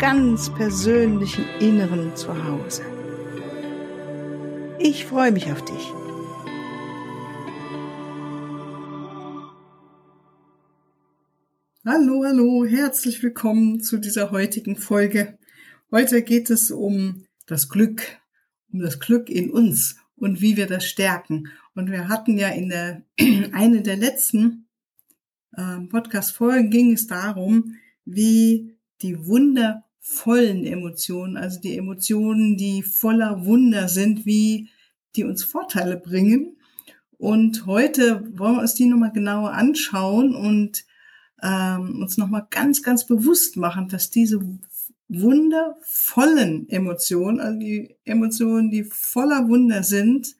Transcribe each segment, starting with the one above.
ganz persönlichen Inneren zu Hause. Ich freue mich auf dich. Hallo, hallo, herzlich willkommen zu dieser heutigen Folge. Heute geht es um das Glück, um das Glück in uns und wie wir das stärken. Und wir hatten ja in der, eine der letzten äh, Podcast-Folgen ging es darum, wie die wundervollen Emotionen, also die Emotionen, die voller Wunder sind, wie die uns Vorteile bringen. Und heute wollen wir uns die nochmal genauer anschauen und ähm, uns nochmal ganz, ganz bewusst machen, dass diese wundervollen Emotionen, also die Emotionen, die voller Wunder sind,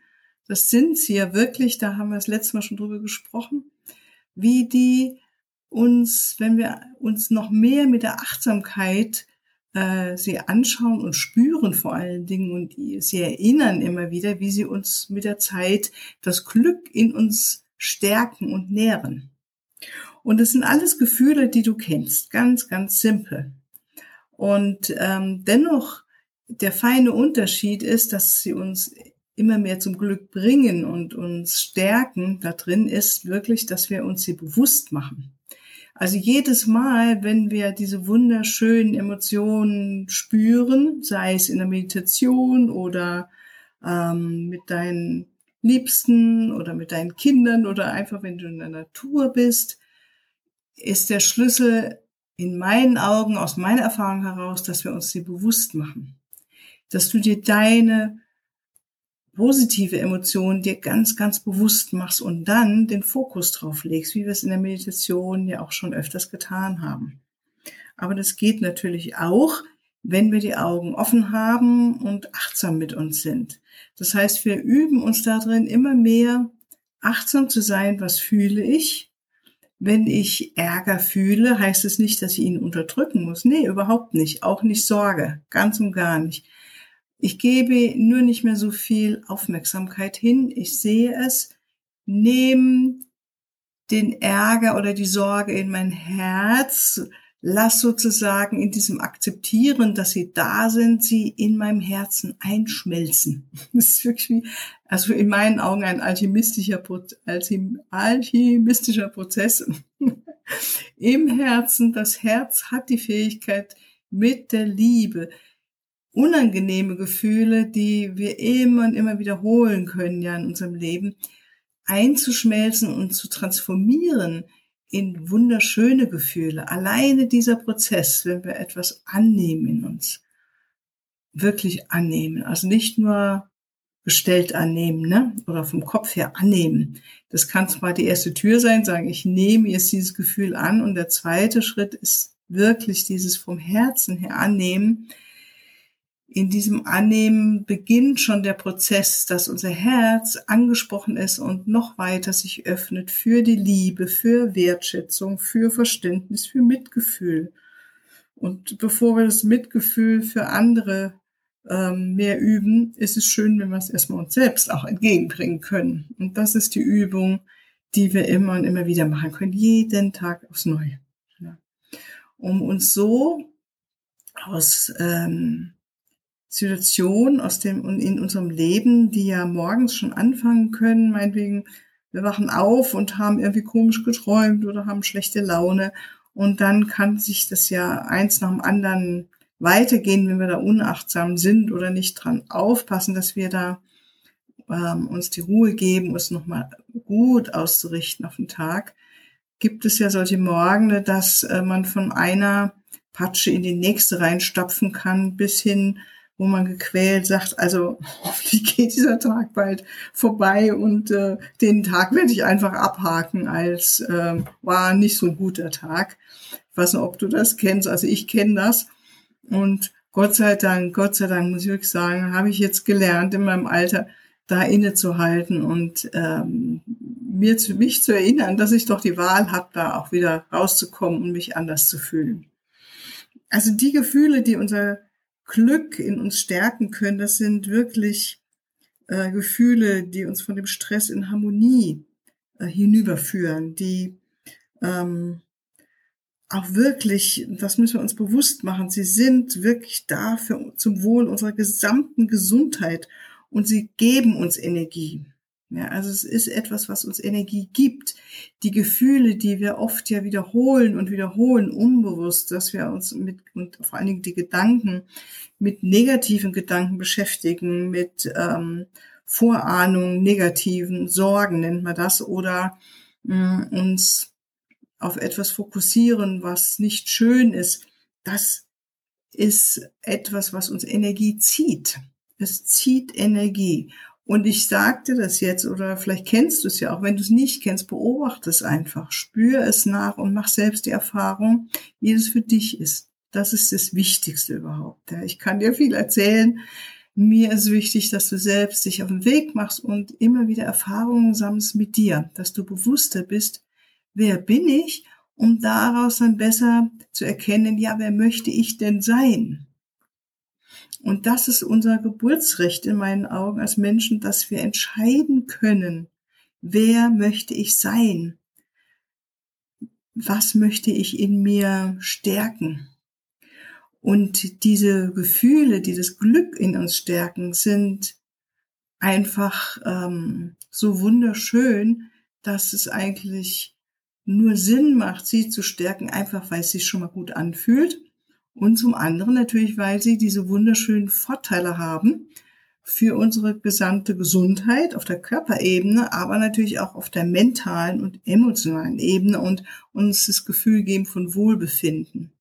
das sind sie ja wirklich, da haben wir das letzte Mal schon drüber gesprochen, wie die uns, wenn wir uns noch mehr mit der Achtsamkeit äh, sie anschauen und spüren vor allen Dingen und sie erinnern immer wieder, wie sie uns mit der Zeit das Glück in uns stärken und nähren. Und das sind alles Gefühle, die du kennst, ganz, ganz simpel. Und ähm, dennoch der feine Unterschied ist, dass sie uns immer mehr zum Glück bringen und uns stärken. Da drin ist wirklich, dass wir uns sie bewusst machen. Also jedes Mal, wenn wir diese wunderschönen Emotionen spüren, sei es in der Meditation oder ähm, mit deinen Liebsten oder mit deinen Kindern oder einfach wenn du in der Natur bist, ist der Schlüssel in meinen Augen, aus meiner Erfahrung heraus, dass wir uns sie bewusst machen. Dass du dir deine positive Emotionen dir ganz, ganz bewusst machst und dann den Fokus drauf legst, wie wir es in der Meditation ja auch schon öfters getan haben. Aber das geht natürlich auch, wenn wir die Augen offen haben und achtsam mit uns sind. Das heißt, wir üben uns darin immer mehr achtsam zu sein, was fühle ich, wenn ich Ärger fühle, heißt es nicht, dass ich ihn unterdrücken muss. Nee, überhaupt nicht. Auch nicht Sorge. Ganz und gar nicht. Ich gebe nur nicht mehr so viel Aufmerksamkeit hin. Ich sehe es, nehme den Ärger oder die Sorge in mein Herz, lass sozusagen in diesem Akzeptieren, dass sie da sind, sie in meinem Herzen einschmelzen. Das ist wirklich wie, also in meinen Augen ein alchemistischer, alchemistischer Prozess. Im Herzen, das Herz hat die Fähigkeit, mit der Liebe unangenehme Gefühle, die wir immer und immer wiederholen können ja in unserem Leben, einzuschmelzen und zu transformieren in wunderschöne Gefühle. Alleine dieser Prozess, wenn wir etwas annehmen in uns, wirklich annehmen, also nicht nur bestellt annehmen, ne? Oder vom Kopf her annehmen. Das kann zwar die erste Tür sein, sagen, ich nehme jetzt dieses Gefühl an und der zweite Schritt ist wirklich dieses vom Herzen her annehmen, in diesem Annehmen beginnt schon der Prozess, dass unser Herz angesprochen ist und noch weiter sich öffnet für die Liebe, für Wertschätzung, für Verständnis, für Mitgefühl. Und bevor wir das Mitgefühl für andere ähm, mehr üben, ist es schön, wenn wir es erstmal uns selbst auch entgegenbringen können. Und das ist die Übung, die wir immer und immer wieder machen können, jeden Tag aufs Neue. Ja. Um uns so aus ähm, Situationen aus dem und in unserem Leben, die ja morgens schon anfangen können, meinetwegen, wir wachen auf und haben irgendwie komisch geträumt oder haben schlechte Laune und dann kann sich das ja eins nach dem anderen weitergehen, wenn wir da unachtsam sind oder nicht dran aufpassen, dass wir da ähm, uns die Ruhe geben, uns nochmal gut auszurichten auf den Tag. Gibt es ja solche Morgen, dass äh, man von einer Patsche in die nächste reinstapfen kann, bis hin wo man gequält sagt, also hoffentlich geht dieser Tag bald vorbei und äh, den Tag werde ich einfach abhaken als äh, war nicht so ein guter Tag. Ich weiß nicht, ob du das kennst, also ich kenne das und Gott sei Dank, Gott sei Dank, muss ich wirklich sagen, habe ich jetzt gelernt in meinem Alter, da innezuhalten und ähm, mir zu mich zu erinnern, dass ich doch die Wahl habe, da auch wieder rauszukommen und mich anders zu fühlen. Also die Gefühle, die unser Glück in uns stärken können, das sind wirklich äh, Gefühle, die uns von dem Stress in Harmonie äh, hinüberführen, die ähm, auch wirklich, das müssen wir uns bewusst machen, sie sind wirklich da für, zum Wohl unserer gesamten Gesundheit und sie geben uns Energie. Ja, also es ist etwas, was uns Energie gibt. Die Gefühle, die wir oft ja wiederholen und wiederholen, unbewusst, dass wir uns mit, und vor allen Dingen die Gedanken, mit negativen Gedanken beschäftigen, mit ähm, Vorahnungen, negativen Sorgen nennt man das, oder mh, mm, uns auf etwas fokussieren, was nicht schön ist, das ist etwas, was uns Energie zieht. Es zieht Energie. Und ich sagte das jetzt, oder vielleicht kennst du es ja auch, wenn du es nicht kennst, beobachte es einfach, spür es nach und mach selbst die Erfahrung, wie es für dich ist. Das ist das Wichtigste überhaupt. Ich kann dir viel erzählen. Mir ist wichtig, dass du selbst dich auf den Weg machst und immer wieder Erfahrungen sammelst mit dir, dass du bewusster bist, wer bin ich, um daraus dann besser zu erkennen, ja, wer möchte ich denn sein? Und das ist unser Geburtsrecht in meinen Augen als Menschen, dass wir entscheiden können, wer möchte ich sein? Was möchte ich in mir stärken? Und diese Gefühle, die das Glück in uns stärken, sind einfach ähm, so wunderschön, dass es eigentlich nur Sinn macht, sie zu stärken, einfach weil es sich schon mal gut anfühlt und zum anderen natürlich, weil sie diese wunderschönen Vorteile haben für unsere gesamte Gesundheit auf der Körperebene, aber natürlich auch auf der mentalen und emotionalen Ebene und uns das Gefühl geben von Wohlbefinden.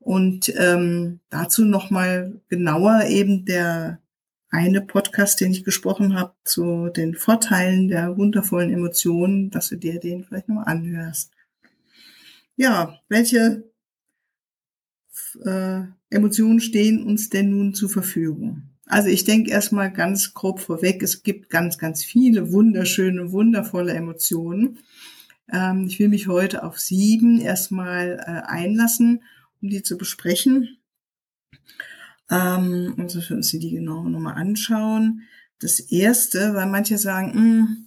Und ähm, dazu nochmal genauer eben der eine Podcast, den ich gesprochen habe zu den Vorteilen der wundervollen Emotionen, dass du dir den vielleicht nochmal anhörst. Ja, welche äh, Emotionen stehen uns denn nun zur Verfügung? Also ich denke erstmal ganz grob vorweg, es gibt ganz, ganz viele wunderschöne, wundervolle Emotionen. Ähm, ich will mich heute auf sieben erstmal äh, einlassen, um die zu besprechen. Ähm, also für uns die genau nochmal anschauen. Das erste, weil manche sagen, hm,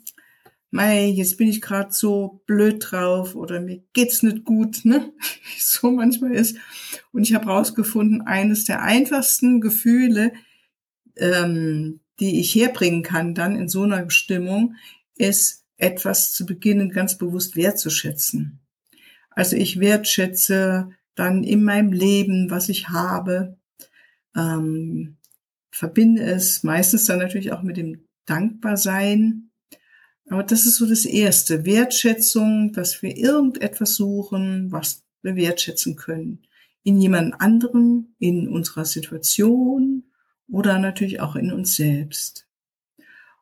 mei, jetzt bin ich gerade so blöd drauf oder mir geht's nicht gut, ne? Wie es so manchmal ist. Und ich habe rausgefunden, eines der einfachsten Gefühle, ähm, die ich herbringen kann dann in so einer Stimmung, ist etwas zu beginnen, ganz bewusst wertzuschätzen. Also ich wertschätze dann in meinem Leben, was ich habe, ähm, verbinde es meistens dann natürlich auch mit dem Dankbarsein aber das ist so das Erste. Wertschätzung, dass wir irgendetwas suchen, was wir wertschätzen können. In jemand anderem, in unserer Situation oder natürlich auch in uns selbst.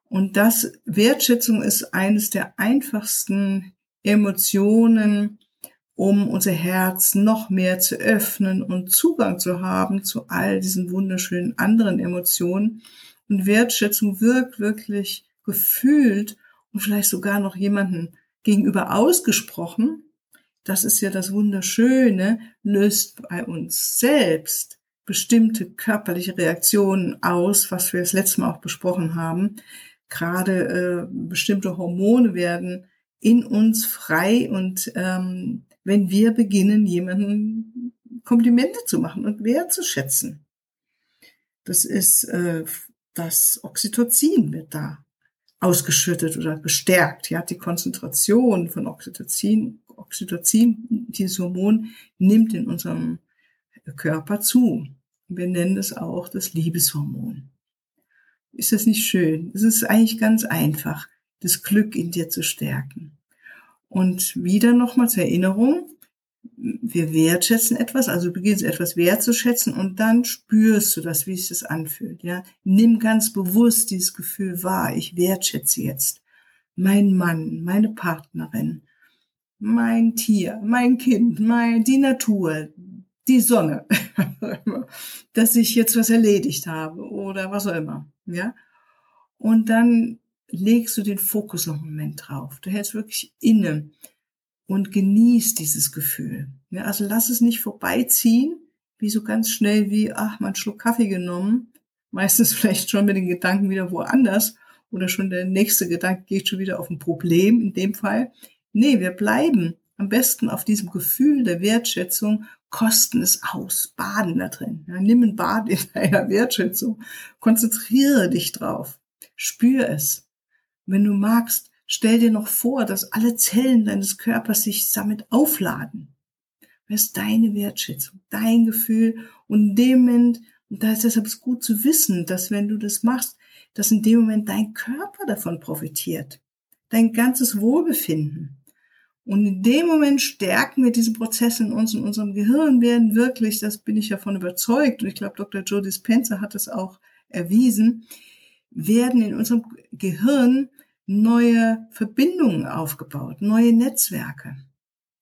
Und das, Wertschätzung ist eines der einfachsten Emotionen, um unser Herz noch mehr zu öffnen und Zugang zu haben zu all diesen wunderschönen anderen Emotionen. Und Wertschätzung wirkt wirklich gefühlt und vielleicht sogar noch jemanden gegenüber ausgesprochen, das ist ja das Wunderschöne, löst bei uns selbst bestimmte körperliche Reaktionen aus, was wir das letzte Mal auch besprochen haben. Gerade äh, bestimmte Hormone werden in uns frei und ähm, wenn wir beginnen, jemanden Komplimente zu machen und wertzuschätzen. Das ist äh, das Oxytocin wird da ausgeschüttet oder gestärkt. Ja, die Konzentration von Oxytocin, Oxytocin, dieses Hormon nimmt in unserem Körper zu. Wir nennen es auch das Liebeshormon. Ist das nicht schön? Es ist eigentlich ganz einfach, das Glück in dir zu stärken. Und wieder nochmal zur Erinnerung, wir wertschätzen etwas, also beginnst etwas wertzuschätzen und dann spürst du das, wie es sich anfühlt, ja. Nimm ganz bewusst dieses Gefühl wahr. Ich wertschätze jetzt meinen Mann, meine Partnerin, mein Tier, mein Kind, mein, die Natur, die Sonne, dass ich jetzt was erledigt habe oder was auch immer, ja. Und dann legst du den Fokus noch einen Moment drauf. Du hältst wirklich inne und genießt dieses Gefühl. Ja, also lass es nicht vorbeiziehen, wie so ganz schnell wie, ach, einen Schluck Kaffee genommen. Meistens vielleicht schon mit den Gedanken wieder woanders oder schon der nächste Gedanke geht schon wieder auf ein Problem in dem Fall. Nee, wir bleiben am besten auf diesem Gefühl der Wertschätzung, kosten es aus, baden da drin. Ja, nimm ein Bad in deiner Wertschätzung. Konzentriere dich drauf. Spür es. Wenn du magst, stell dir noch vor, dass alle Zellen deines Körpers sich damit aufladen. Das ist deine Wertschätzung, dein Gefühl und in dem Moment, und da ist deshalb es gut zu wissen, dass wenn du das machst, dass in dem Moment dein Körper davon profitiert. Dein ganzes Wohlbefinden. Und in dem Moment stärken wir diese Prozesse in uns, in unserem Gehirn werden wirklich, das bin ich davon überzeugt, und ich glaube, Dr. Joe Dispenza hat es auch erwiesen, werden in unserem Gehirn neue Verbindungen aufgebaut, neue Netzwerke.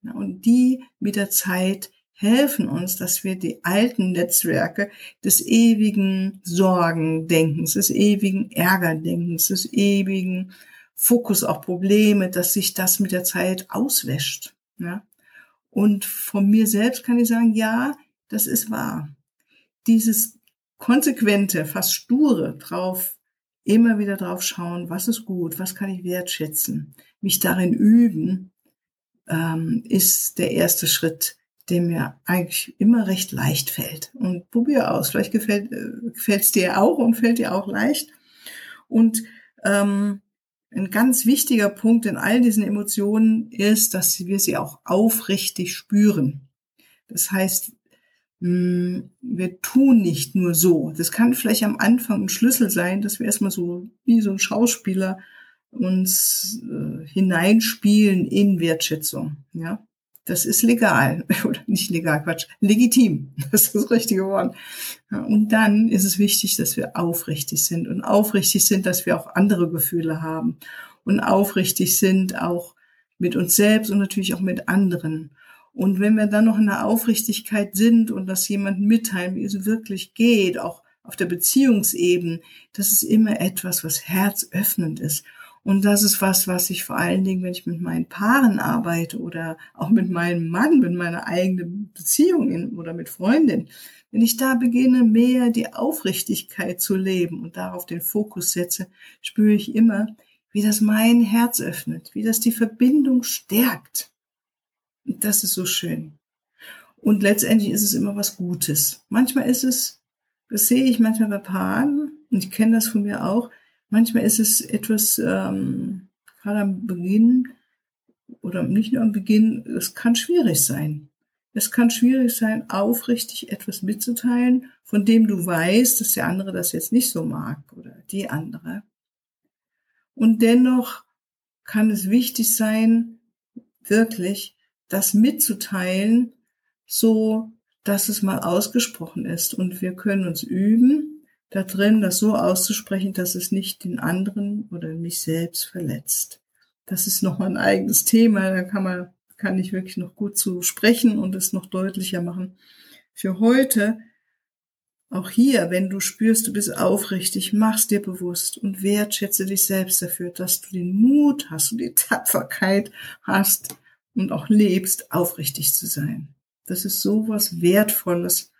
Und die mit der Zeit helfen uns, dass wir die alten Netzwerke des ewigen Sorgendenkens, des ewigen Ärgerdenkens, des ewigen Fokus auf Probleme, dass sich das mit der Zeit auswäscht. Und von mir selbst kann ich sagen, ja, das ist wahr. Dieses konsequente, fast sture drauf, immer wieder drauf schauen, was ist gut, was kann ich wertschätzen, mich darin üben, ähm, ist der erste Schritt, der mir eigentlich immer recht leicht fällt. Und probier aus. Vielleicht gefällt äh, gefällt's dir auch und fällt dir auch leicht. Und ähm, ein ganz wichtiger Punkt in all diesen Emotionen ist, dass wir sie auch aufrichtig spüren. Das heißt, wir tun nicht nur so. Das kann vielleicht am Anfang ein Schlüssel sein, dass wir erstmal so wie so ein Schauspieler uns äh, hineinspielen in Wertschätzung. Ja, das ist legal oder nicht legal, Quatsch, legitim. Das ist das richtige Wort. Ja, und dann ist es wichtig, dass wir aufrichtig sind und aufrichtig sind, dass wir auch andere Gefühle haben und aufrichtig sind auch mit uns selbst und natürlich auch mit anderen. Und wenn wir dann noch in der Aufrichtigkeit sind und das jemand mitteilen, wie es wirklich geht, auch auf der Beziehungsebene, das ist immer etwas, was herzöffnend ist. Und das ist was, was ich vor allen Dingen, wenn ich mit meinen Paaren arbeite oder auch mit meinem Mann, mit meiner eigenen Beziehung oder mit Freundin, wenn ich da beginne, mehr die Aufrichtigkeit zu leben und darauf den Fokus setze, spüre ich immer, wie das mein Herz öffnet, wie das die Verbindung stärkt. Das ist so schön. Und letztendlich ist es immer was Gutes. Manchmal ist es, das sehe ich manchmal bei Paaren, und ich kenne das von mir auch, manchmal ist es etwas, ähm, gerade am Beginn oder nicht nur am Beginn, es kann schwierig sein. Es kann schwierig sein, aufrichtig etwas mitzuteilen, von dem du weißt, dass der andere das jetzt nicht so mag oder die andere. Und dennoch kann es wichtig sein, wirklich das mitzuteilen, so dass es mal ausgesprochen ist. Und wir können uns üben, da drin, das so auszusprechen, dass es nicht den anderen oder mich selbst verletzt. Das ist nochmal ein eigenes Thema, da kann man, kann ich wirklich noch gut zu sprechen und es noch deutlicher machen. Für heute, auch hier, wenn du spürst, du bist aufrichtig, mach's dir bewusst und wertschätze dich selbst dafür, dass du den Mut hast und die Tapferkeit hast und auch lebst, aufrichtig zu sein. Das ist so was Wertvolles,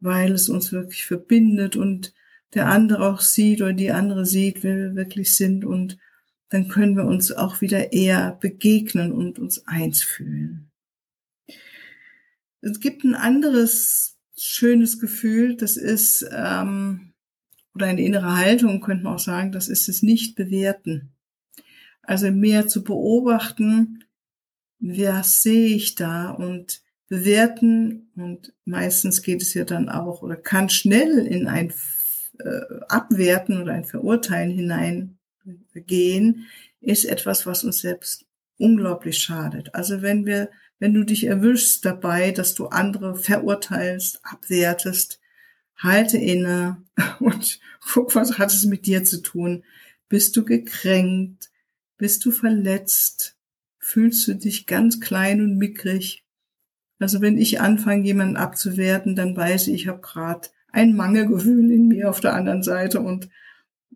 weil es uns wirklich verbindet und der andere auch sieht oder die andere sieht, wer wir wirklich sind und dann können wir uns auch wieder eher begegnen und uns eins fühlen. Es gibt ein anderes schönes Gefühl, das ist, ähm, oder eine innere Haltung, könnte man auch sagen, das ist es nicht bewerten. Also mehr zu beobachten, was sehe ich da und bewerten und meistens geht es ja dann auch oder kann schnell in ein äh, Abwerten oder ein Verurteilen hineingehen, ist etwas, was uns selbst unglaublich schadet. Also wenn wir, wenn du dich erwischst dabei, dass du andere verurteilst, abwertest, halte inne und guck, was hat es mit dir zu tun? Bist du gekränkt? Bist du verletzt? Fühlst du dich ganz klein und mickrig? Also wenn ich anfange, jemanden abzuwerten, dann weiß ich, ich habe gerade ein Mangelgefühl in mir auf der anderen Seite und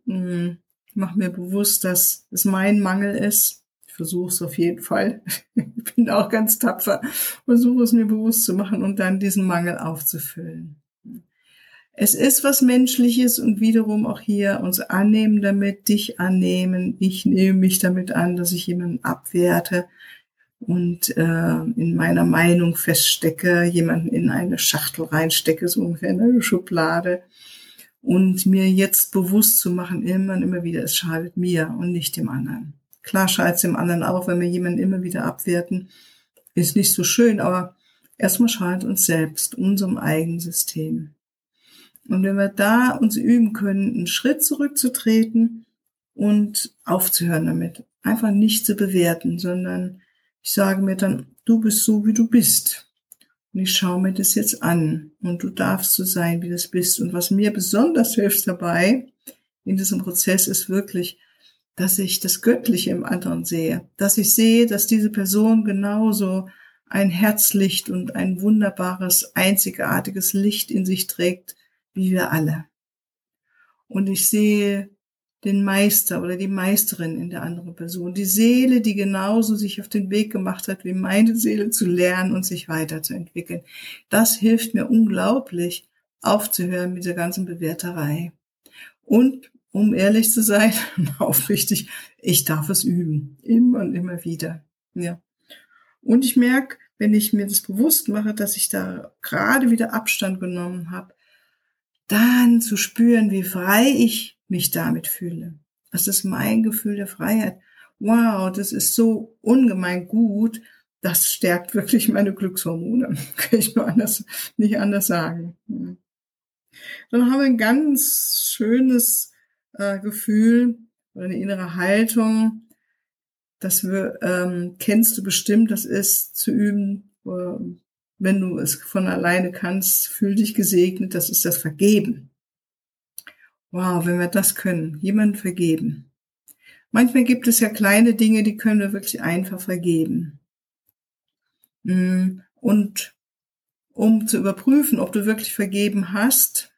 hm, mache mir bewusst, dass es mein Mangel ist. Ich versuche es auf jeden Fall. ich bin auch ganz tapfer. Versuche es mir bewusst zu machen und dann diesen Mangel aufzufüllen. Es ist was Menschliches und wiederum auch hier uns annehmen damit, dich annehmen. Ich nehme mich damit an, dass ich jemanden abwerte und äh, in meiner Meinung feststecke, jemanden in eine Schachtel reinstecke, so ungefähr in eine Schublade und mir jetzt bewusst zu machen, immer und immer wieder, es schadet mir und nicht dem anderen. Klar schadet es dem anderen auch, wenn wir jemanden immer wieder abwerten, ist nicht so schön, aber erstmal schadet uns selbst, unserem eigenen System. Und wenn wir da uns üben können, einen Schritt zurückzutreten und aufzuhören damit, einfach nicht zu bewerten, sondern ich sage mir dann, du bist so, wie du bist. Und ich schaue mir das jetzt an. Und du darfst so sein, wie du bist. Und was mir besonders hilft dabei in diesem Prozess ist wirklich, dass ich das Göttliche im anderen sehe. Dass ich sehe, dass diese Person genauso ein Herzlicht und ein wunderbares, einzigartiges Licht in sich trägt, wie wir alle. Und ich sehe den Meister oder die Meisterin in der anderen Person, die Seele, die genauso sich auf den Weg gemacht hat, wie meine Seele zu lernen und sich weiterzuentwickeln. Das hilft mir unglaublich, aufzuhören mit der ganzen Bewerterei. Und um ehrlich zu sein, aufrichtig, ich darf es üben, immer und immer wieder. Ja. Und ich merke, wenn ich mir das bewusst mache, dass ich da gerade wieder Abstand genommen habe, dann zu spüren, wie frei ich mich damit fühle. Das ist mein Gefühl der Freiheit. Wow, das ist so ungemein gut. Das stärkt wirklich meine Glückshormone. Kann ich nur anders, nicht anders sagen. Dann haben wir ein ganz schönes äh, Gefühl oder eine innere Haltung. Das wir, ähm, kennst du bestimmt. Das ist zu üben, äh, wenn du es von alleine kannst. Fühl dich gesegnet. Das ist das Vergeben. Wow, wenn wir das können, jemand vergeben. Manchmal gibt es ja kleine Dinge, die können wir wirklich einfach vergeben. Mm, und um zu überprüfen, ob du wirklich vergeben hast,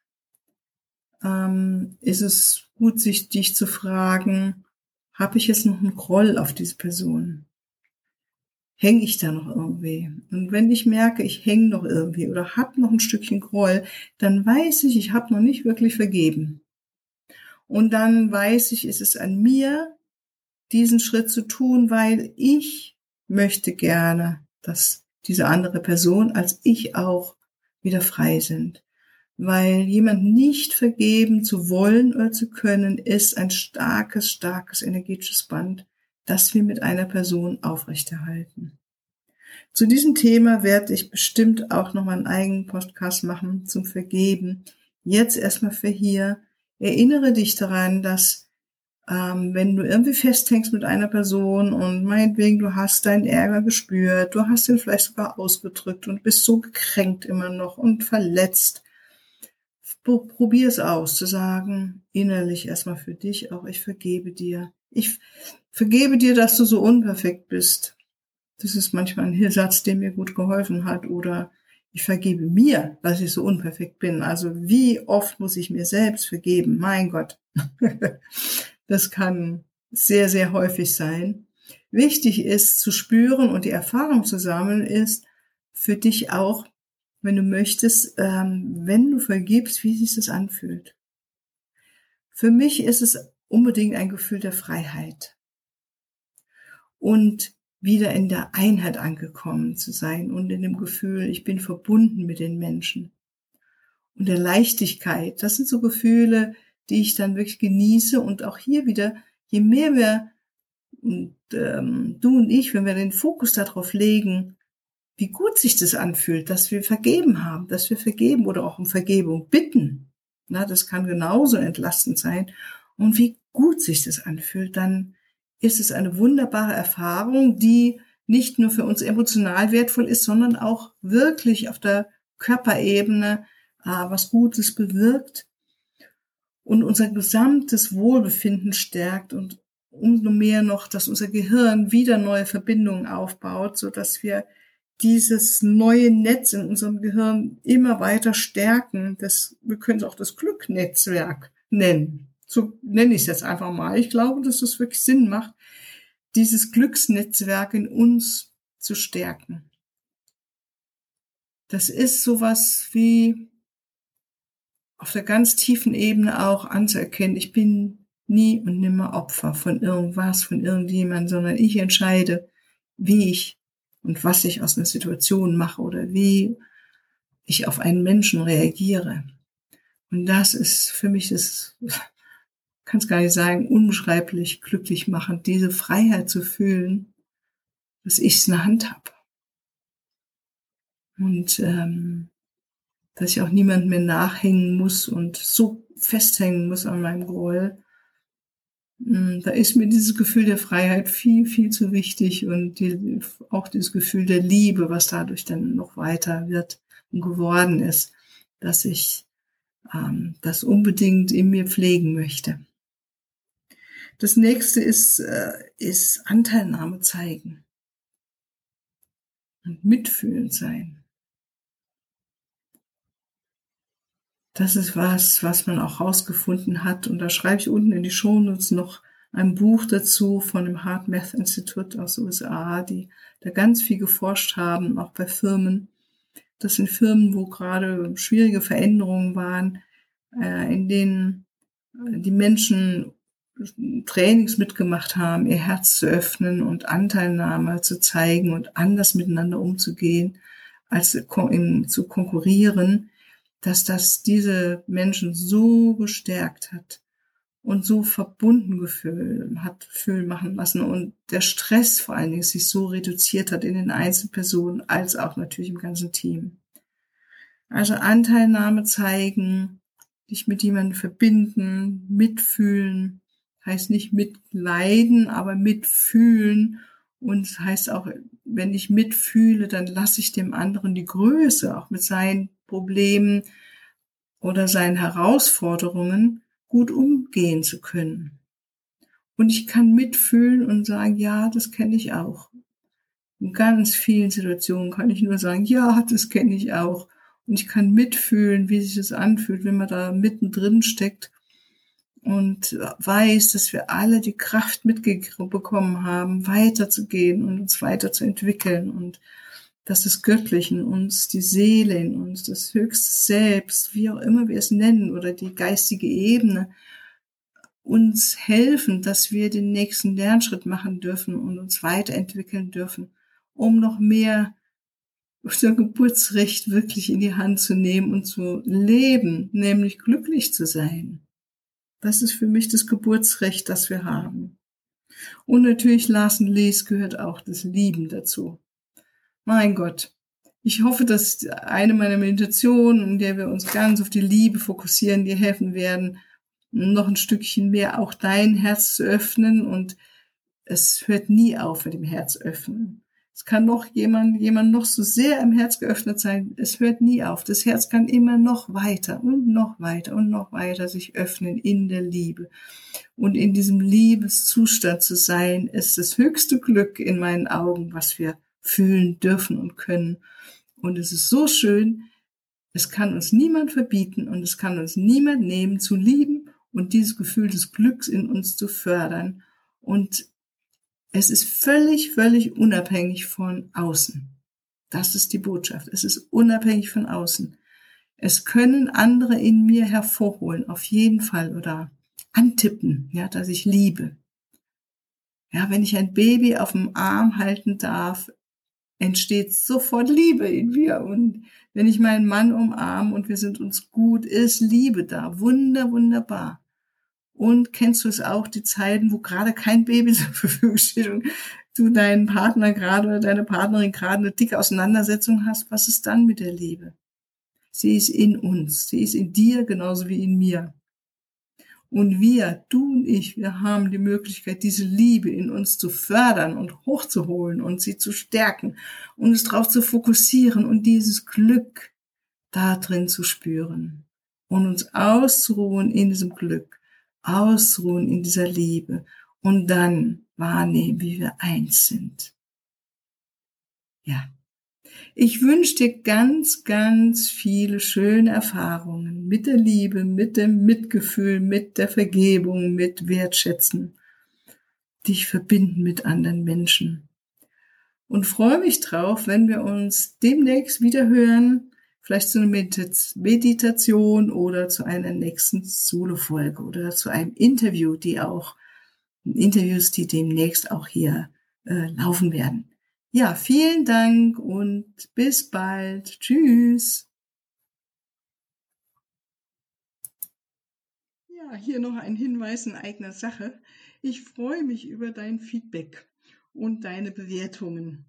ähm, ist es gut, sich dich zu fragen, habe ich jetzt noch einen Groll auf diese Person? Hänge ich da noch irgendwie? Und wenn ich merke, ich hänge noch irgendwie oder habe noch ein Stückchen Groll, dann weiß ich, ich habe noch nicht wirklich vergeben. Und dann weiß ich, ist es an mir, diesen Schritt zu tun, weil ich möchte gerne, dass diese andere Person als ich auch wieder frei sind. Weil jemand nicht vergeben zu wollen oder zu können, ist ein starkes, starkes energetisches Band, das wir mit einer Person aufrechterhalten. Zu diesem Thema werde ich bestimmt auch noch mal einen eigenen Podcast machen zum Vergeben. Jetzt erstmal für hier erinnere dich daran, dass ähm, wenn du irgendwie festhängst mit einer Person und meinetwegen du hast deinen Ärger gespürt, du hast ihn vielleicht sogar ausgedrückt und bist so gekränkt immer noch und verletzt, probier es aus, zu sagen, innerlich erstmal für dich auch, ich vergebe dir. Ich vergebe dir, dass du so unperfekt bist. Das ist manchmal ein Satz, der mir gut geholfen hat. Oder ich vergebe mir, dass ich so unperfekt bin. Also wie oft muss ich mir selbst vergeben? Mein Gott. das kann sehr, sehr häufig sein. Wichtig ist zu spüren und die Erfahrung zu sammeln ist für dich auch, wenn du möchtest, ähm, wenn du vergibst, wie sich das anfühlt. Für mich ist es unbedingt ein Gefühl der Freiheit. Und wieder in der Einheit angekommen zu sein und in dem Gefühl, ich bin verbunden mit den Menschen. Und der Leichtigkeit, das sind so Gefühle, die ich dann wirklich genieße und auch hier wieder, je mehr wir, und, ähm, du und ich, wenn wir den Fokus darauf legen, wie gut sich das anfühlt, dass wir vergeben haben, dass wir vergeben oder auch um Vergebung bitten. Na, das kann genauso entlastend sein. Und wie gut sich das anfühlt, dann ist es eine wunderbare Erfahrung, die nicht nur für uns emotional wertvoll ist, sondern auch wirklich auf der Körperebene äh, was Gutes bewirkt und unser gesamtes Wohlbefinden stärkt und umso mehr noch, dass unser Gehirn wieder neue Verbindungen aufbaut, so dass wir dieses neue Netz in unserem Gehirn immer weiter stärken. Das, wir können es auch das Glücknetzwerk nennen. So nenne ich es jetzt einfach mal. Ich glaube, dass es wirklich Sinn macht, dieses Glücksnetzwerk in uns zu stärken. Das ist sowas wie auf der ganz tiefen Ebene auch anzuerkennen. Ich bin nie und nimmer Opfer von irgendwas, von irgendjemandem, sondern ich entscheide, wie ich und was ich aus einer Situation mache oder wie ich auf einen Menschen reagiere. Und das ist für mich das, kann es gar nicht sagen, unbeschreiblich glücklich machend, diese Freiheit zu fühlen, dass ich es in der Hand habe. Und ähm, dass ich auch niemand mehr nachhängen muss und so festhängen muss an meinem Groll, hm, da ist mir dieses Gefühl der Freiheit viel, viel zu wichtig und die, auch dieses Gefühl der Liebe, was dadurch dann noch weiter wird und geworden ist, dass ich ähm, das unbedingt in mir pflegen möchte. Das nächste ist, äh, ist Anteilnahme zeigen und mitfühlend sein. Das ist was, was man auch rausgefunden hat. Und da schreibe ich unten in die Shownotes noch ein Buch dazu von dem Hard Math Institute aus USA, die da ganz viel geforscht haben, auch bei Firmen. Das sind Firmen, wo gerade schwierige Veränderungen waren, äh, in denen äh, die Menschen Trainings mitgemacht haben, ihr Herz zu öffnen und Anteilnahme zu zeigen und anders miteinander umzugehen, als zu konkurrieren dass das diese Menschen so gestärkt hat und so verbunden gefühl, hat fühlen machen lassen und der Stress vor allen Dingen sich so reduziert hat in den Einzelpersonen als auch natürlich im ganzen Team. Also Anteilnahme zeigen, dich mit jemandem verbinden, mitfühlen, heißt nicht mitleiden, aber mitfühlen und heißt auch, wenn ich mitfühle, dann lasse ich dem anderen die Größe, auch mit seinen Problemen oder seinen Herausforderungen gut umgehen zu können. Und ich kann mitfühlen und sagen, ja, das kenne ich auch. In ganz vielen Situationen kann ich nur sagen, ja, das kenne ich auch. Und ich kann mitfühlen, wie sich das anfühlt, wenn man da mittendrin steckt und weiß, dass wir alle die Kraft mitbekommen haben, weiterzugehen und uns weiterzuentwickeln und dass das Göttliche in uns, die Seele in uns, das höchste Selbst, wie auch immer wir es nennen, oder die geistige Ebene, uns helfen, dass wir den nächsten Lernschritt machen dürfen und uns weiterentwickeln dürfen, um noch mehr unser Geburtsrecht wirklich in die Hand zu nehmen und zu leben, nämlich glücklich zu sein. Das ist für mich das Geburtsrecht, das wir haben. Und natürlich Larsen Lees gehört auch das Lieben dazu. Mein Gott. Ich hoffe, dass eine meiner Meditationen, in der wir uns ganz auf die Liebe fokussieren, dir helfen werden, noch ein Stückchen mehr auch dein Herz zu öffnen und es hört nie auf mit dem Herz öffnen. Es kann noch jemand, jemand noch so sehr im Herz geöffnet sein. Es hört nie auf. Das Herz kann immer noch weiter und noch weiter und noch weiter sich öffnen in der Liebe. Und in diesem Liebeszustand zu sein, ist das höchste Glück in meinen Augen, was wir fühlen dürfen und können. Und es ist so schön, es kann uns niemand verbieten und es kann uns niemand nehmen, zu lieben und dieses Gefühl des Glücks in uns zu fördern. Und es ist völlig, völlig unabhängig von außen. Das ist die Botschaft. Es ist unabhängig von außen. Es können andere in mir hervorholen, auf jeden Fall, oder antippen, ja, dass ich liebe. Ja, wenn ich ein Baby auf dem Arm halten darf, entsteht sofort Liebe in mir. Und wenn ich meinen Mann umarme und wir sind uns gut, ist Liebe da. Wunder, wunderbar. Und kennst du es auch, die Zeiten, wo gerade kein Baby zur Verfügung steht und du deinen Partner gerade oder deine Partnerin gerade eine dicke Auseinandersetzung hast? Was ist dann mit der Liebe? Sie ist in uns. Sie ist in dir genauso wie in mir. Und wir, du und ich, wir haben die Möglichkeit, diese Liebe in uns zu fördern und hochzuholen und sie zu stärken und es darauf zu fokussieren und dieses Glück da drin zu spüren und uns auszuruhen in diesem Glück, ausruhen in dieser Liebe und dann wahrnehmen, wie wir eins sind. Ja. Ich wünsche dir ganz, ganz viele schöne Erfahrungen mit der Liebe, mit dem Mitgefühl, mit der Vergebung, mit Wertschätzen, dich verbinden mit anderen Menschen. Und freue mich drauf, wenn wir uns demnächst wieder hören, vielleicht zu einer Meditation oder zu einer nächsten Solo-Folge oder zu einem Interview, die auch Interviews, die demnächst auch hier äh, laufen werden. Ja, vielen Dank und bis bald. Tschüss. Ja, hier noch ein Hinweis in eigener Sache. Ich freue mich über dein Feedback und deine Bewertungen